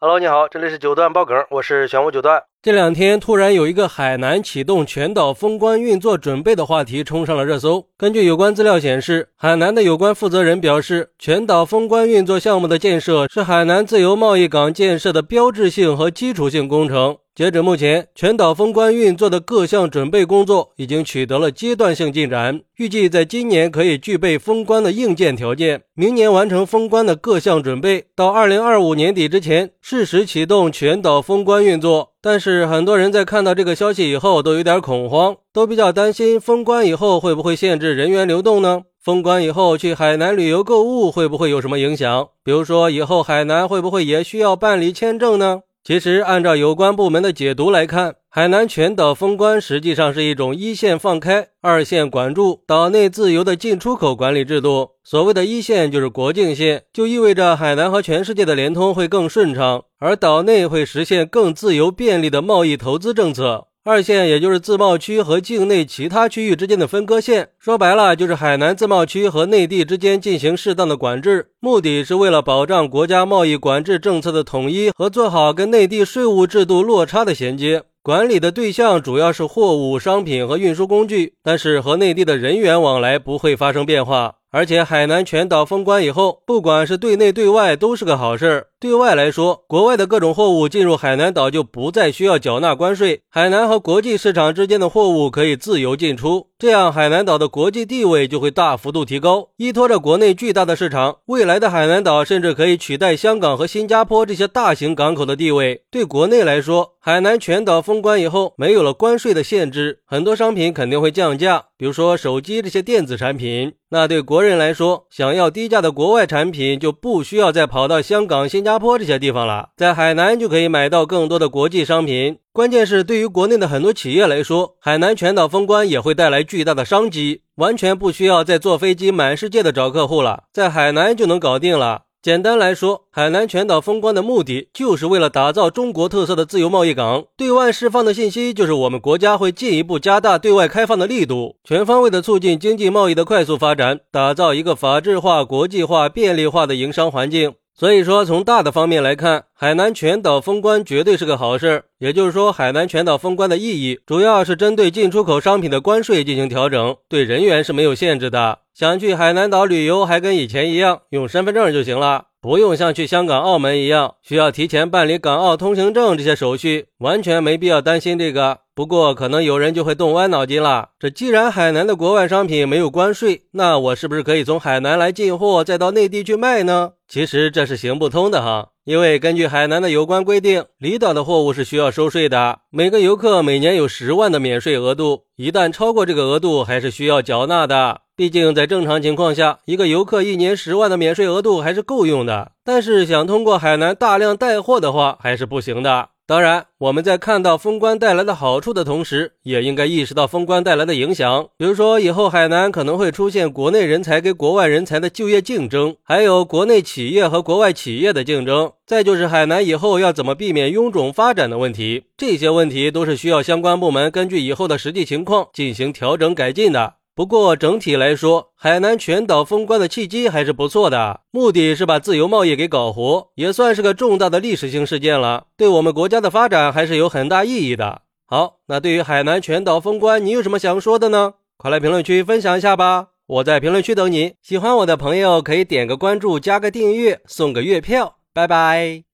Hello，你好，这里是九段爆梗，我是玄武九段。这两天突然有一个海南启动全岛封关运作准备的话题冲上了热搜。根据有关资料显示，海南的有关负责人表示，全岛封关运作项目的建设是海南自由贸易港建设的标志性和基础性工程。截止目前，全岛封关运作的各项准备工作已经取得了阶段性进展，预计在今年可以具备封关的硬件条件，明年完成封关的各项准备，到二零二五年底之前，适时启动全岛封关运作。但是，很多人在看到这个消息以后都有点恐慌，都比较担心封关以后会不会限制人员流动呢？封关以后去海南旅游购物会不会有什么影响？比如说，以后海南会不会也需要办理签证呢？其实，按照有关部门的解读来看，海南全岛封关实际上是一种一线放开、二线管住、岛内自由的进出口管理制度。所谓的一线就是国境线，就意味着海南和全世界的联通会更顺畅，而岛内会实现更自由便利的贸易投资政策。二线也就是自贸区和境内其他区域之间的分割线，说白了就是海南自贸区和内地之间进行适当的管制，目的是为了保障国家贸易管制政策的统一和做好跟内地税务制度落差的衔接。管理的对象主要是货物、商品和运输工具，但是和内地的人员往来不会发生变化。而且海南全岛封关以后，不管是对内对外都是个好事。对外来说，国外的各种货物进入海南岛就不再需要缴纳关税，海南和国际市场之间的货物可以自由进出，这样海南岛的国际地位就会大幅度提高。依托着国内巨大的市场，未来的海南岛甚至可以取代香港和新加坡这些大型港口的地位。对国内来说，海南全岛封关以后，没有了关税的限制，很多商品肯定会降价，比如说手机这些电子产品。那对国人来说，想要低价的国外产品，就不需要再跑到香港、新加加坡这些地方了，在海南就可以买到更多的国际商品。关键是对于国内的很多企业来说，海南全岛封关也会带来巨大的商机，完全不需要再坐飞机满世界的找客户了，在海南就能搞定了。简单来说，海南全岛封关的目的就是为了打造中国特色的自由贸易港。对外释放的信息就是我们国家会进一步加大对外开放的力度，全方位的促进经济贸易的快速发展，打造一个法治化、国际化、便利化的营商环境。所以说，从大的方面来看，海南全岛封关绝对是个好事儿。也就是说，海南全岛封关的意义，主要是针对进出口商品的关税进行调整，对人员是没有限制的。想去海南岛旅游，还跟以前一样，用身份证就行了，不用像去香港、澳门一样，需要提前办理港澳通行证这些手续，完全没必要担心这个。不过，可能有人就会动歪脑筋了。这既然海南的国外商品没有关税，那我是不是可以从海南来进货，再到内地去卖呢？其实这是行不通的哈，因为根据海南的有关规定，离岛的货物是需要收税的。每个游客每年有十万的免税额度，一旦超过这个额度，还是需要缴纳的。毕竟在正常情况下，一个游客一年十万的免税额度还是够用的。但是想通过海南大量带货的话，还是不行的。当然，我们在看到封关带来的好处的同时，也应该意识到封关带来的影响。比如说，以后海南可能会出现国内人才跟国外人才的就业竞争，还有国内企业和国外企业的竞争。再就是海南以后要怎么避免臃肿发展的问题，这些问题都是需要相关部门根据以后的实际情况进行调整改进的。不过整体来说，海南全岛封关的契机还是不错的，目的是把自由贸易给搞活，也算是个重大的历史性事件了，对我们国家的发展还是有很大意义的。好，那对于海南全岛封关，你有什么想说的呢？快来评论区分享一下吧，我在评论区等你。喜欢我的朋友可以点个关注，加个订阅，送个月票。拜拜。